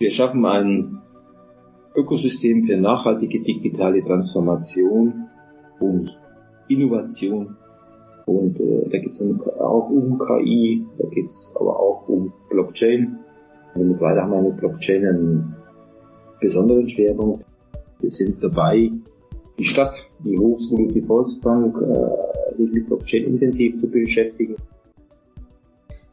Wir schaffen ein Ökosystem für nachhaltige digitale Transformation und Innovation. Und äh, da geht es auch um KI, da geht es aber auch um Blockchain. Mittlerweile haben wir mit Blockchain einen besonderen Schwerpunkt. Wir sind dabei, die Stadt, die Hochschule, die Volksbank äh, wirklich Blockchain intensiv zu beschäftigen.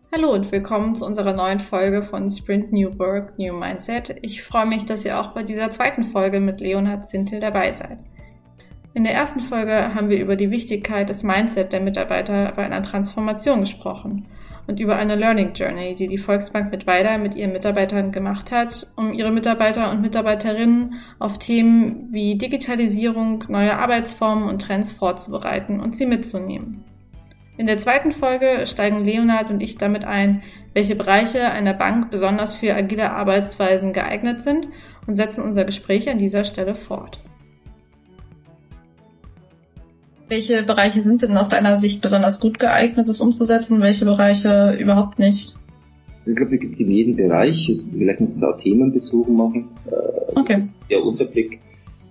Hallo und willkommen zu unserer neuen Folge von Sprint New Work, New Mindset. Ich freue mich, dass ihr auch bei dieser zweiten Folge mit Leonhard Zintel dabei seid. In der ersten Folge haben wir über die Wichtigkeit des Mindset der Mitarbeiter bei einer Transformation gesprochen und über eine Learning Journey, die die Volksbank mit Weida mit ihren Mitarbeitern gemacht hat, um ihre Mitarbeiter und Mitarbeiterinnen auf Themen wie Digitalisierung, neue Arbeitsformen und Trends vorzubereiten und sie mitzunehmen. In der zweiten Folge steigen Leonard und ich damit ein, welche Bereiche einer Bank besonders für agile Arbeitsweisen geeignet sind und setzen unser Gespräch an dieser Stelle fort. Welche Bereiche sind denn aus deiner Sicht besonders gut geeignet, das umzusetzen? Welche Bereiche überhaupt nicht? Ich glaube, es gibt in jedem Bereich, vielleicht muss es auch themenbezogen machen. Äh, okay. Ja, unser Blick.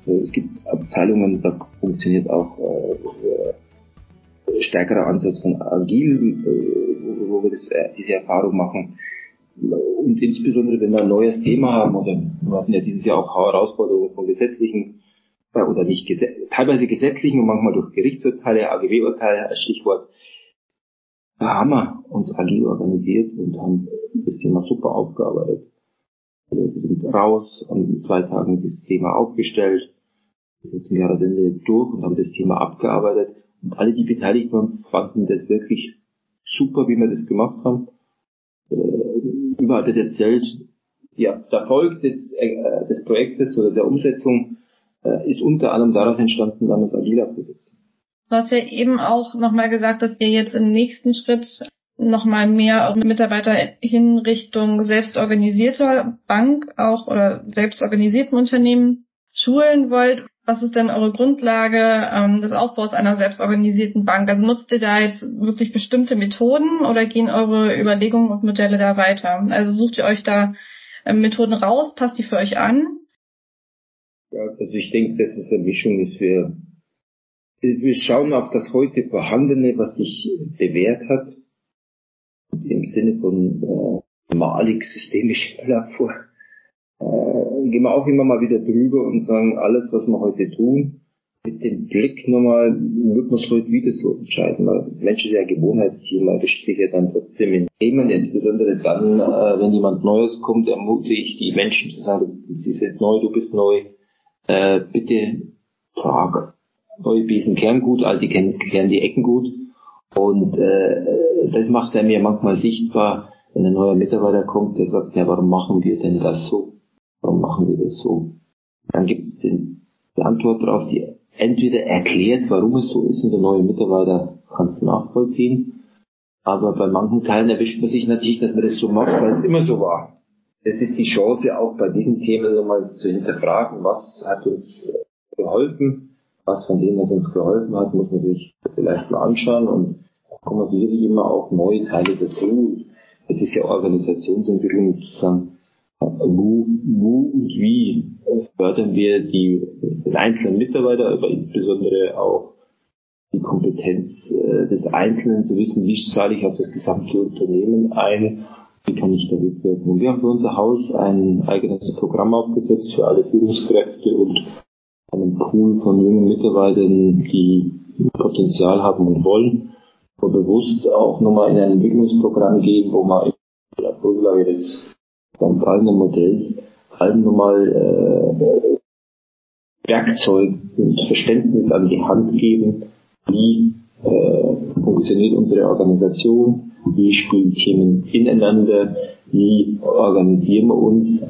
Äh, es gibt Abteilungen, da funktioniert auch äh, stärkerer Ansatz von Agil, äh, wo wir das, äh, diese Erfahrung machen. Und insbesondere, wenn wir ein neues Thema haben, oder wir hatten ja dieses Jahr auch Herausforderungen von gesetzlichen, äh, oder nicht gesetz, teilweise gesetzlichen und manchmal durch Gerichtsurteile, AGW-Urteile als Stichwort. Da haben wir uns agil organisiert und haben das Thema super aufgearbeitet. Wir sind raus, haben in zwei Tagen das Thema aufgestellt, wir sind zum Jahresende durch und haben das Thema abgearbeitet und alle, die beteiligt waren, fanden das wirklich super, wie wir das gemacht haben. Äh, überall wird erzählt, ja, der Erfolg des, äh, des Projektes oder der Umsetzung äh, ist unter anderem daraus entstanden, wir es agil aufgesetzt Du hast ja eben auch nochmal gesagt, dass ihr jetzt im nächsten Schritt nochmal mehr Mitarbeiter hin Richtung selbstorganisierter Bank auch oder selbstorganisierten Unternehmen schulen wollt. Was ist denn eure Grundlage ähm, des Aufbaus einer selbstorganisierten Bank? Also nutzt ihr da jetzt wirklich bestimmte Methoden oder gehen eure Überlegungen und Modelle da weiter? Also sucht ihr euch da ähm, Methoden raus, passt die für euch an? Ja, also ich denke, dass es eine Mischung ist. Wir, wir schauen auf das heute Vorhandene, was sich bewährt hat, im Sinne von äh, malig systemisch vor äh, gehen wir auch immer mal wieder drüber und sagen, alles, was wir heute tun, mit dem Blick nochmal, wird man es heute wieder so entscheiden. Weil Mensch ist ja ein Gewohnheitstier, man erwischt sich ja dann trotzdem in Themen, insbesondere dann, äh, wenn jemand Neues kommt, ermutige ich die Menschen zu sagen, sie sind neu, du bist neu, äh, bitte frage. Neue Besen kehren gut, alte kehren die Ecken gut. Und äh, das macht er mir manchmal sichtbar, wenn ein neuer Mitarbeiter kommt, der sagt, ja, warum machen wir denn das so? Warum machen wir das so? Dann gibt es die Antwort darauf, die entweder erklärt, warum es so ist und der neue Mitarbeiter kann es nachvollziehen, aber bei manchen Teilen erwischt man sich natürlich, dass man das so macht, weil es immer so war. Es ist die Chance, auch bei diesen Themen nochmal zu hinterfragen, was hat uns geholfen, was von dem, was uns geholfen hat, muss man sich vielleicht mal anschauen und kommen sicherlich immer auch neue Teile dazu. Es ist ja Organisationsentwicklung, sozusagen, wo, wo und wie fördern wir die, den einzelnen Mitarbeiter, aber insbesondere auch die Kompetenz äh, des Einzelnen zu wissen, wie zahle ich auf das gesamte Unternehmen ein, wie kann ich da mitwirken. Wir haben für unser Haus ein eigenes Programm aufgesetzt für alle Führungskräfte und einen Pool von jungen Mitarbeitern, die Potenzial haben und wollen, wo bewusst auch nochmal in ein Entwicklungsprogramm gehen, wo man in der Grundlage des beim eigenen Modells allen nochmal äh, Werkzeug und Verständnis an die Hand geben, wie äh, funktioniert unsere Organisation, wie spielen Themen ineinander, wie organisieren wir uns,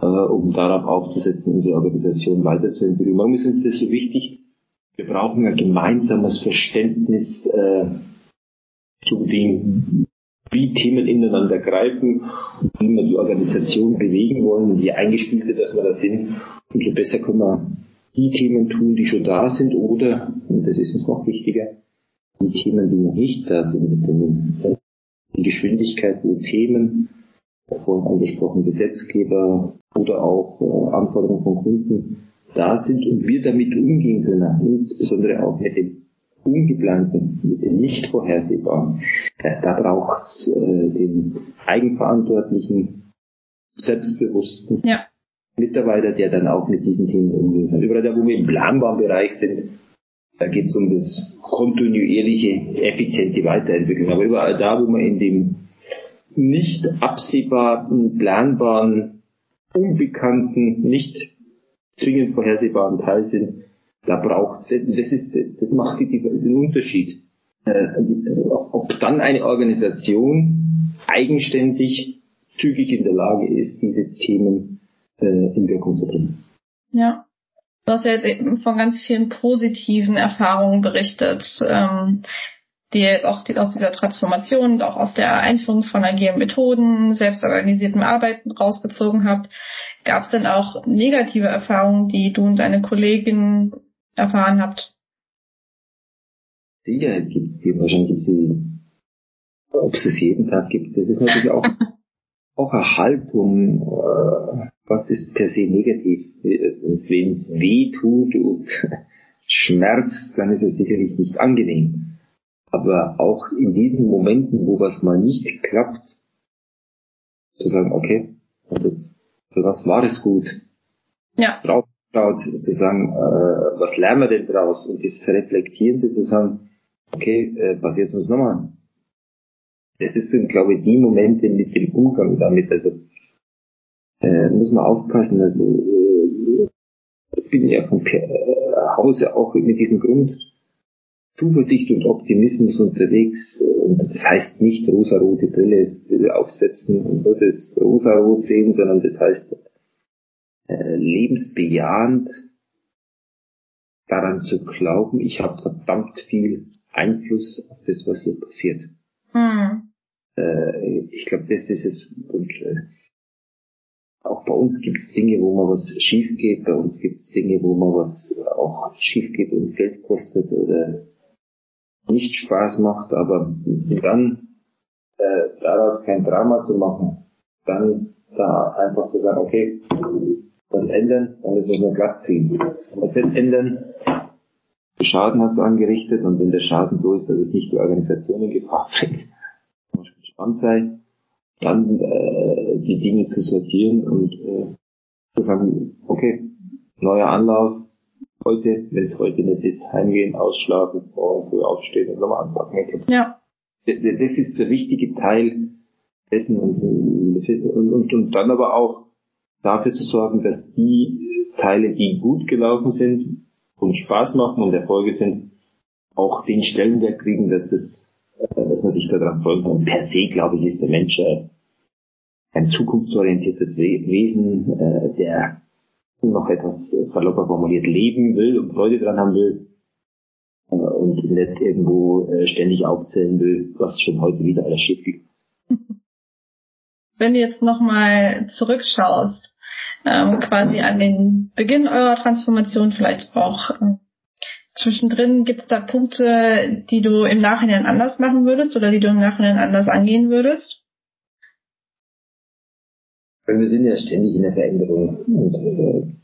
äh, um darauf aufzusetzen, unsere Organisation weiterzuentwickeln. Warum ist uns das so wichtig? Wir brauchen ein gemeinsames Verständnis äh, zu dem, wie Themen ineinander greifen und wie wir die Organisation bewegen wollen und je eingespielter dass wir da sind, umso besser können wir die Themen tun, die schon da sind oder, und das ist uns noch wichtiger, die Themen, die noch nicht da sind, denn die Geschwindigkeit, wo Themen, vorhin angesprochen, Gesetzgeber, oder auch äh, Anforderungen von Kunden da sind und wir damit umgehen können, insbesondere auch mit dem Ungeplanten, mit dem nicht vorhersehbaren. Da braucht es äh, den eigenverantwortlichen, selbstbewussten ja. Mitarbeiter, der dann auch mit diesen Themen umgehen kann. Überall da, wo wir im planbaren Bereich sind, da geht es um das kontinuierliche, effiziente Weiterentwicklung. Aber überall da, wo wir in dem nicht absehbaren, planbaren, unbekannten, nicht zwingend vorhersehbaren Teil sind, da braucht es, das ist, das macht den Unterschied. Äh, ob dann eine Organisation eigenständig, zügig in der Lage ist, diese Themen äh, in Wirkung zu bringen. Ja. Du hast ja jetzt eben von ganz vielen positiven Erfahrungen berichtet, ähm, die jetzt auch aus dieser Transformation und auch aus der Einführung von agilen Methoden, selbstorganisiertem Arbeiten rausgezogen habt. Gab es denn auch negative Erfahrungen, die du und deine Kollegin erfahren habt? Sicherheit gibt es die, wahrscheinlich gibt sie, ob es es jeden Tag gibt. Das ist natürlich auch, auch eine Haltung, äh, was ist per se negativ. Wenn es weh tut und schmerzt, dann ist es sicherlich nicht angenehm. Aber auch in diesen Momenten, wo was mal nicht klappt, zu sagen, okay, und jetzt, für was war es gut? Ja. Drauf schaut, zu sagen, äh, was lernen wir denn draus? Und dieses Reflektieren zu sagen, okay, äh, passiert uns nochmal. Das sind, glaube ich, die Momente mit dem Umgang damit. Also äh, muss man aufpassen. Also äh, ich bin ja von äh, Hause auch mit diesem Grund Zuversicht und Optimismus unterwegs. Und das heißt nicht rosarote Brille aufsetzen und nur das rosarot sehen, sondern das heißt äh, lebensbejahend daran zu glauben, ich habe verdammt viel Einfluss auf das, was hier passiert. Hm. Äh, ich glaube, das ist es. Und äh, auch bei uns gibt es Dinge, wo mal was schief geht. Bei uns gibt es Dinge, wo mal was auch schief geht und Geld kostet oder nicht Spaß macht. Aber dann äh, daraus kein Drama zu machen, dann da einfach zu sagen, okay, was ändern, dann müssen wir glatt ziehen. Was nicht ändern, Schaden hat es angerichtet und wenn der Schaden so ist, dass es nicht die Organisation in Gefahr bringt, muss man gespannt sein, dann äh, die Dinge zu sortieren und äh, zu sagen, okay, neuer Anlauf, heute, wenn es heute nicht ist, heimgehen, ausschlafen, morgen früh aufstehen und nochmal anpacken. Ja. Das ist der wichtige Teil dessen und, und, und, und dann aber auch dafür zu sorgen, dass die Teile, die gut gelaufen sind und Spaß machen und Erfolge sind, auch den Stellenwert kriegen, dass es, äh, dass man sich daran kann. Und per se, glaube ich, ist der Mensch äh, ein zukunftsorientiertes Wesen, äh, der noch etwas salopper formuliert leben will und Freude dran haben will und nicht irgendwo ständig aufzählen will, was schon heute wieder alles schief gegangen ist. Wenn du jetzt nochmal zurückschaust, ähm, quasi an den Beginn eurer Transformation, vielleicht auch äh, zwischendrin. Gibt es da Punkte, die du im Nachhinein anders machen würdest oder die du im Nachhinein anders angehen würdest? Wir sind ja ständig in der Veränderung und äh,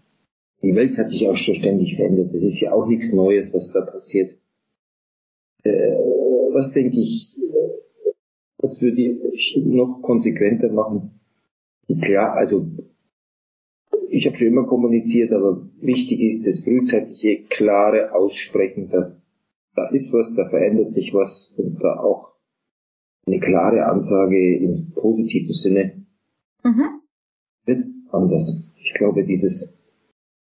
die Welt hat sich auch schon ständig verändert. Das ist ja auch nichts Neues, was da passiert. Äh, was denke ich, äh, was würde ich noch konsequenter machen? Klar, also ich habe schon immer kommuniziert, aber wichtig ist das frühzeitige, klare Aussprechen. Da, da ist was, da verändert sich was und da auch eine klare Ansage im positiven Sinne mhm. wird anders. Ich glaube, dieses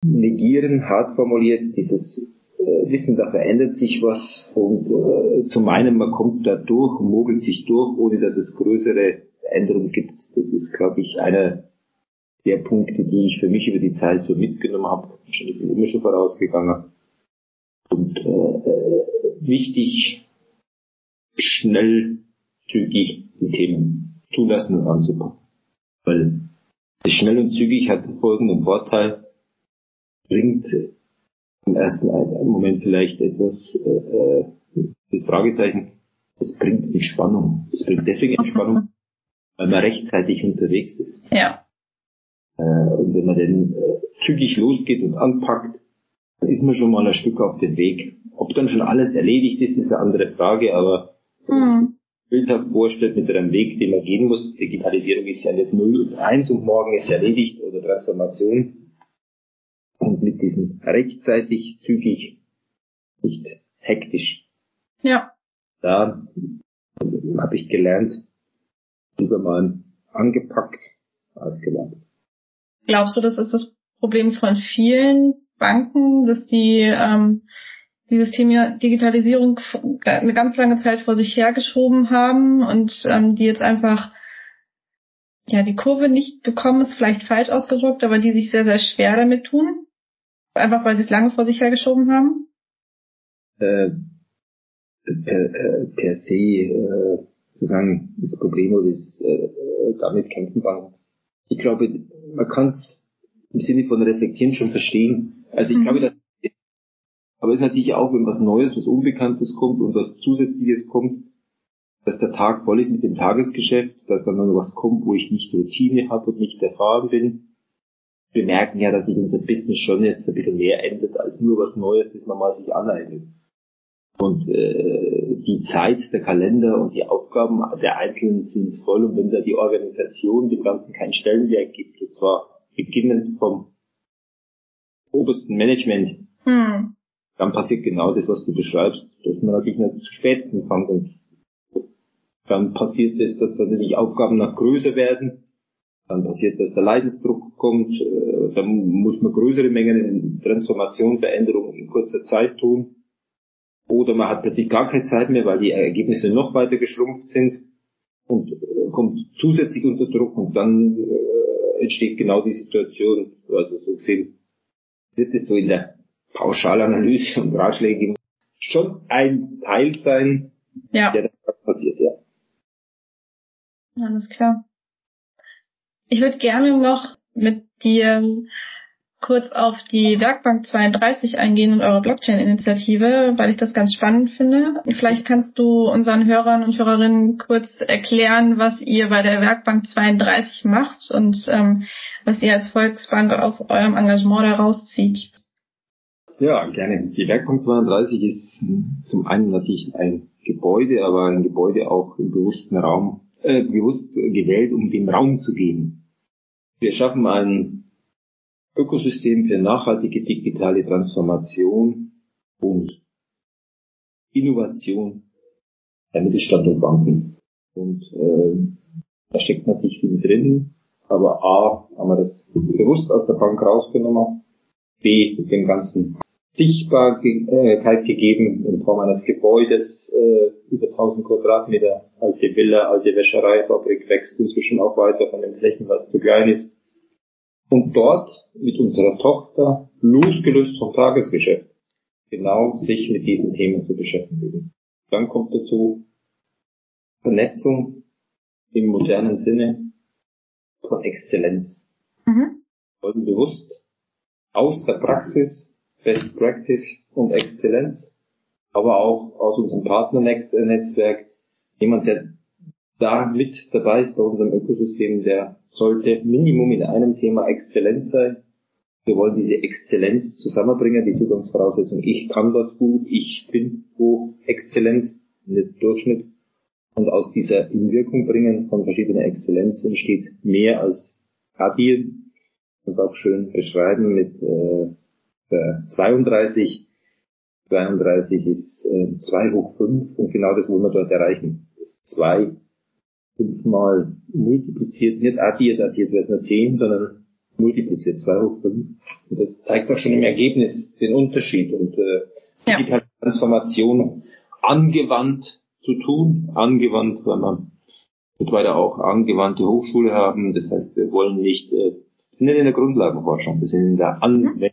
Negieren, hart formuliert, dieses äh, Wissen, da verändert sich was und äh, zu meinem, man kommt da durch, mogelt sich durch, ohne dass es größere Änderungen gibt. Das ist, glaube ich, einer der Punkte, die ich für mich über die Zeit so mitgenommen habe. Ich bin immer schon vorausgegangen. Und äh, äh, wichtig, schnell, zügig die Themen zulassen und anzupacken. Weil das schnell und zügig hat folgenden Vorteil, bringt im ersten Moment vielleicht etwas äh, äh, mit Fragezeichen, das bringt Entspannung. Das bringt deswegen Entspannung, weil man rechtzeitig unterwegs ist. Ja. Äh, und wenn man dann äh, zügig losgeht und anpackt, dann ist man schon mal ein Stück auf dem Weg. Ob dann schon alles erledigt ist, ist eine andere Frage, aber mhm. bildhaft vorstellt mit einem Weg, den man gehen muss. Digitalisierung ist ja nicht 0 und 1 und morgen ist erledigt oder Transformation. Und mit diesem rechtzeitig, zügig, nicht hektisch. Ja. Da habe ich gelernt, lieber mal angepackt als gelernt. Glaubst du, das ist das Problem von vielen Banken, dass die ähm, dieses Thema Digitalisierung eine ganz lange Zeit vor sich hergeschoben haben und ähm, die jetzt einfach ja die Kurve nicht bekommen, ist vielleicht falsch ausgedrückt, aber die sich sehr, sehr schwer damit tun. Einfach weil sie es lange vor sich hergeschoben haben? Äh, per, äh, per se äh, sozusagen das Problem oder ist äh, damit kämpfen Banken. Ich glaube, man kann es im Sinne von reflektieren schon verstehen. Also ich mhm. glaube, dass aber es ist natürlich auch, wenn was Neues, was Unbekanntes kommt und was Zusätzliches kommt, dass der Tag voll ist mit dem Tagesgeschäft, dass dann noch was kommt, wo ich nicht Routine habe und nicht erfahren bin. Wir merken ja, dass sich unser Business schon jetzt ein bisschen mehr ändert als nur was Neues, das man mal sich aneignet. Und äh, die Zeit, der Kalender und die Aufgaben der Einzelnen sind voll. Und wenn da die Organisation dem Ganzen keinen Stellenwert gibt, und zwar beginnend vom obersten Management, hm dann passiert genau das, was du beschreibst, dass man natürlich nicht zu spät anfängt und dann passiert es, dass dann die Aufgaben noch größer werden, dann passiert, dass der Leidensdruck kommt, äh, dann muss man größere Mengen in Transformation, Veränderung in kurzer Zeit tun. Oder man hat plötzlich gar keine Zeit mehr, weil die Ergebnisse noch weiter geschrumpft sind und äh, kommt zusätzlich unter Druck und dann äh, entsteht genau die Situation, also so gesehen wird es so in der Pauschalanalyse und Ratschläge schon ein Teil sein, ja. der da passiert, ja. Alles klar. Ich würde gerne noch mit dir kurz auf die Werkbank 32 eingehen und eure Blockchain-Initiative, weil ich das ganz spannend finde. Vielleicht kannst du unseren Hörern und Hörerinnen kurz erklären, was ihr bei der Werkbank 32 macht und ähm, was ihr als Volksbank aus eurem Engagement daraus zieht. Ja, gerne. Die Werkbank 32 ist zum einen natürlich ein Gebäude, aber ein Gebäude auch im bewussten Raum, äh, bewusst gewählt, um dem Raum zu geben. Wir schaffen ein Ökosystem für nachhaltige digitale Transformation und Innovation der Mittelstand und Banken. Und äh, da steckt natürlich viel drin, aber A, haben wir das bewusst aus der Bank rausgenommen, B, dem Ganzen Sichtbarkeit gegeben in Form eines Gebäudes, äh, über 1000 Quadratmeter, alte Villa, alte Wäschereifabrik, wächst inzwischen auch weiter von den Flächen, was zu klein ist. Und dort mit unserer Tochter, losgelöst vom Tagesgeschäft, genau sich mit diesen Themen zu beschäftigen. Dann kommt dazu Vernetzung im modernen Sinne von Exzellenz. Mhm. Wollen bewusst aus der Praxis Best Practice und Exzellenz, aber auch aus unserem Partnernetzwerk jemand, der da mit dabei ist bei unserem Ökosystem, der sollte Minimum in einem Thema Exzellenz sein. Wir wollen diese Exzellenz zusammenbringen, die Zugangsvoraussetzung, ich kann was gut, ich bin wo exzellent, nicht Durchschnitt. Und aus dieser Inwirkung bringen von verschiedener Exzellenz entsteht mehr als addieren. Das auch schön beschreiben mit äh, 32. 32 ist äh, 2 hoch 5 und genau das wollen wir dort erreichen. Das 2 fünfmal multipliziert, nicht addiert, addiert wäre es nur 10, sondern multipliziert 2 hoch 5. Und das zeigt auch schon im Ergebnis den Unterschied und äh, ja. digitale Transformation angewandt zu tun, angewandt, weil wir mittlerweile auch angewandte Hochschule haben. Das heißt, wir wollen nicht, äh, sind nicht in der Grundlagenforschung, wir sind in der Anwendung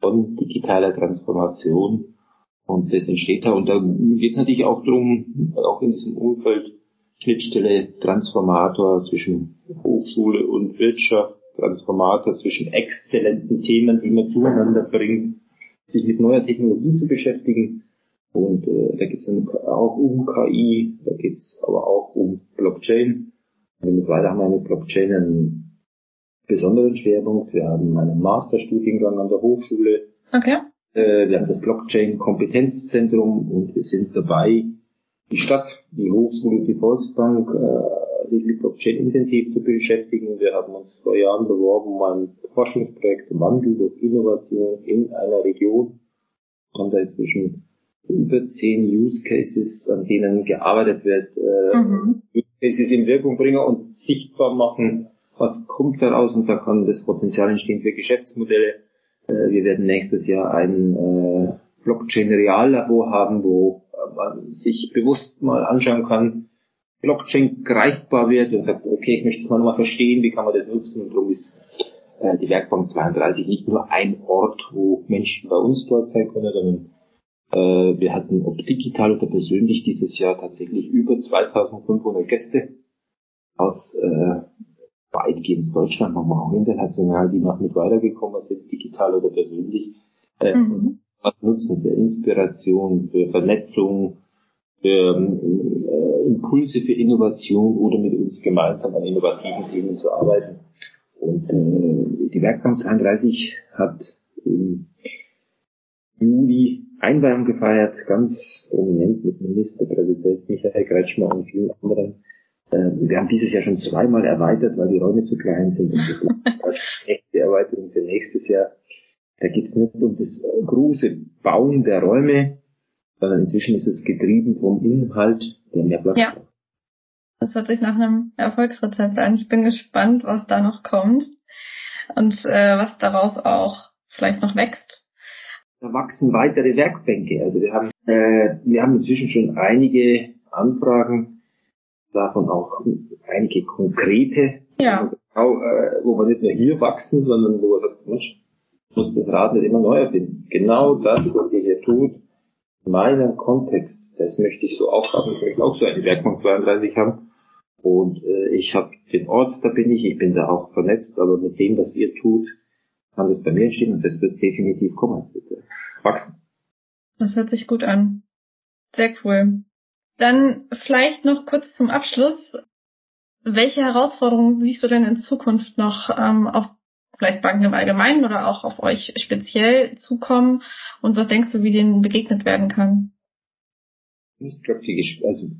von digitaler Transformation. Und das entsteht da. Und da geht es natürlich auch darum, auch in diesem Umfeld, Schnittstelle, Transformator zwischen Hochschule und Wirtschaft, Transformator zwischen exzellenten Themen, die man zueinander bringt, sich mit neuer Technologie zu beschäftigen. Und äh, da geht es auch um KI, da geht es aber auch um Blockchain. Und mittlerweile haben wir mit Blockchain einen besonderen Schwerpunkt. Wir haben einen Masterstudiengang an der Hochschule. Okay. Äh, wir haben das Blockchain-Kompetenzzentrum und wir sind dabei, die Stadt, die Hochschule, die Volksbank äh, sich mit Blockchain intensiv zu beschäftigen. Wir haben uns vor Jahren beworben um ein Forschungsprojekt Wandel durch Innovation in einer Region. Haben da inzwischen über zehn Use Cases, an denen gearbeitet wird, äh, mhm. Use Cases in Wirkung bringen und sichtbar machen, was kommt daraus und da kann das Potenzial entstehen für Geschäftsmodelle. Äh, wir werden nächstes Jahr ein äh, Blockchain-Reallabor haben, wo sich bewusst mal anschauen kann, Blockchain greifbar wird und sagt, okay, ich möchte es mal nochmal verstehen, wie kann man das nutzen und darum ist äh, die Werkbank 32 nicht nur ein Ort, wo Menschen bei uns dort sein können, sondern äh, wir hatten, ob digital oder persönlich, dieses Jahr tatsächlich über 2500 Gäste aus äh, weitgehend Deutschland, manchmal auch international, die noch mit weitergekommen sind, digital oder persönlich. Äh, mhm. Was nutzen für Inspiration, für Vernetzung, für äh, Impulse für Innovation oder mit uns gemeinsam an innovativen Themen zu arbeiten. Und äh, die Werkbank 32 hat im Juli Einweihung gefeiert, ganz prominent mit Ministerpräsident Michael Kretschmer und vielen anderen. Äh, wir haben dieses Jahr schon zweimal erweitert, weil die Räume zu klein sind und das echte Erweiterung für nächstes Jahr. Da geht es nicht um das große Bauen der Räume, sondern inzwischen ist es getrieben vom Inhalt, der mehr Platz ja. Das hört sich nach einem Erfolgsrezept an. Ich bin gespannt, was da noch kommt und äh, was daraus auch vielleicht noch wächst. Da wachsen weitere Werkbänke. Also wir haben, äh, wir haben inzwischen schon einige Anfragen, davon auch einige konkrete, ja. Auch, äh, wo wir nicht nur hier wachsen, sondern wo wir sagen, Mensch, muss das Rad nicht immer neu erfinden. Genau das, was ihr hier tut, meinen Kontext, das möchte ich so auch haben. Ich möchte auch so eine Werkbank 32 haben. Und äh, ich habe den Ort, da bin ich, ich bin da auch vernetzt, aber mit dem, was ihr tut, kann das bei mir entstehen und das wird definitiv kommen. Das wird wachsen. Das hört sich gut an. Sehr cool. Dann vielleicht noch kurz zum Abschluss. Welche Herausforderungen siehst du denn in Zukunft noch ähm, auf vielleicht Banken im Allgemeinen oder auch auf euch speziell zukommen und was denkst du, wie denen begegnet werden kann? Ich glaube, die, also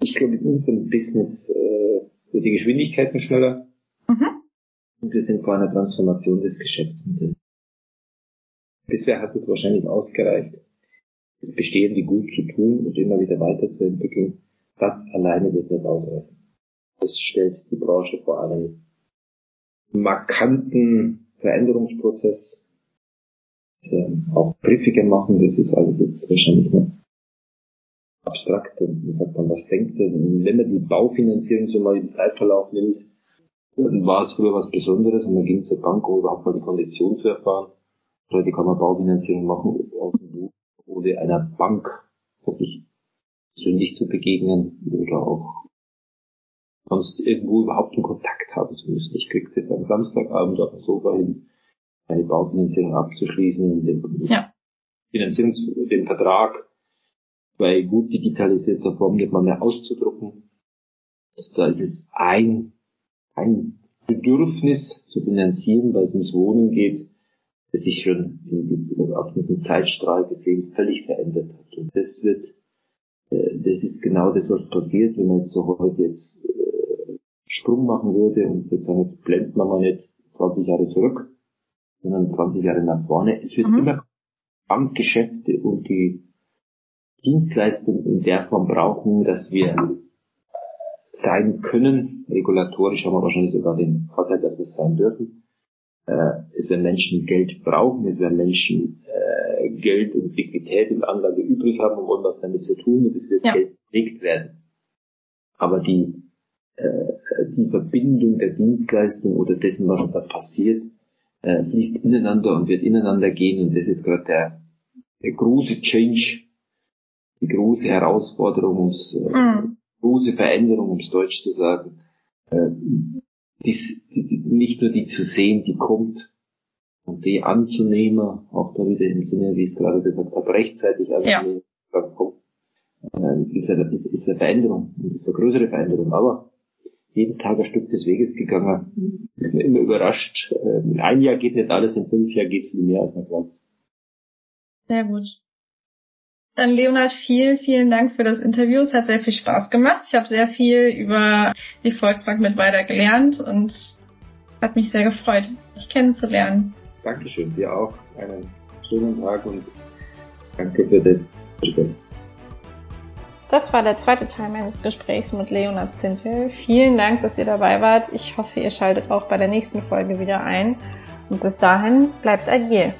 ich glaube, in unserem Business äh, wird die Geschwindigkeiten schneller. Mhm. Und wir sind vor einer Transformation des Geschäftsmodells. Bisher hat es wahrscheinlich ausgereicht, das Bestehende gut zu tun und immer wieder weiterzuentwickeln. Das alleine wird nicht ausreichen. Das stellt die Branche vor einem markanten Veränderungsprozess. Also auch Briefe machen, das ist alles jetzt wahrscheinlich noch abstrakt und man sagt man, was denkt denn? Wenn man die Baufinanzierung so mal im Zeitverlauf nimmt, dann war es früher was Besonderes und man ging zur Bank, um überhaupt mal die Kondition zu erfahren. Heute kann man Baufinanzierung machen, ohne einer Bank wirklich persönlich zu begegnen oder auch sonst irgendwo überhaupt einen Kontakt haben zu müssen. Ich kriege das am Samstagabend auf dem Sofa hin, eine Baufinanzierung abzuschließen, den, ja. Finanzierungs den Vertrag bei gut digitalisierter Form nicht mal mehr auszudrucken. Da ist es ein, ein Bedürfnis zu finanzieren, weil es ums Wohnen geht, das sich schon in, in, auf diesem Zeitstrahl gesehen völlig verändert hat. Und das wird, äh, das ist genau das, was passiert, wenn man jetzt so heute jetzt Sprung machen würde und würde sagen, jetzt blendet man mal nicht 20 Jahre zurück, sondern 20 Jahre nach vorne. Es wird mhm. immer Bankgeschäfte und die Dienstleistung in der Form brauchen, dass wir sein können. Regulatorisch haben wir wahrscheinlich sogar den Vorteil, dass wir es sein dürfen. Äh, es werden Menschen Geld brauchen, es werden Menschen äh, Geld und Liquidität und Anlage übrig haben wollen was damit zu tun und es wird ja. Geld gelegt werden. Aber die die Verbindung der Dienstleistung oder dessen, was da passiert, äh, fließt ineinander und wird ineinander gehen und das ist gerade der, der große Change, die große Herausforderung, ums, äh, mhm. große Veränderung, um es deutsch zu sagen, äh, dies, die, die, nicht nur die zu sehen, die kommt, und die anzunehmen, auch da wieder im Sinne, wie ich es gerade gesagt habe, rechtzeitig anzunehmen, ja. kommt, äh, ist, eine, ist, ist eine Veränderung, ist eine größere Veränderung, aber jeden Tag ein Stück des Weges gegangen. Ist mir immer überrascht. In ein Jahr geht nicht alles, in fünf Jahren geht viel mehr, als man glaubt. Sehr gut. Dann Leonhard, vielen, vielen Dank für das Interview. Es hat sehr viel Spaß gemacht. Ich habe sehr viel über die Volksbank mit weiter gelernt und hat mich sehr gefreut, dich kennenzulernen. Dankeschön, dir auch. Einen schönen Tag und danke für das Gespräch. Das war der zweite Teil meines Gesprächs mit Leonard Zintel. Vielen Dank, dass ihr dabei wart. Ich hoffe, ihr schaltet auch bei der nächsten Folge wieder ein. Und bis dahin bleibt agil.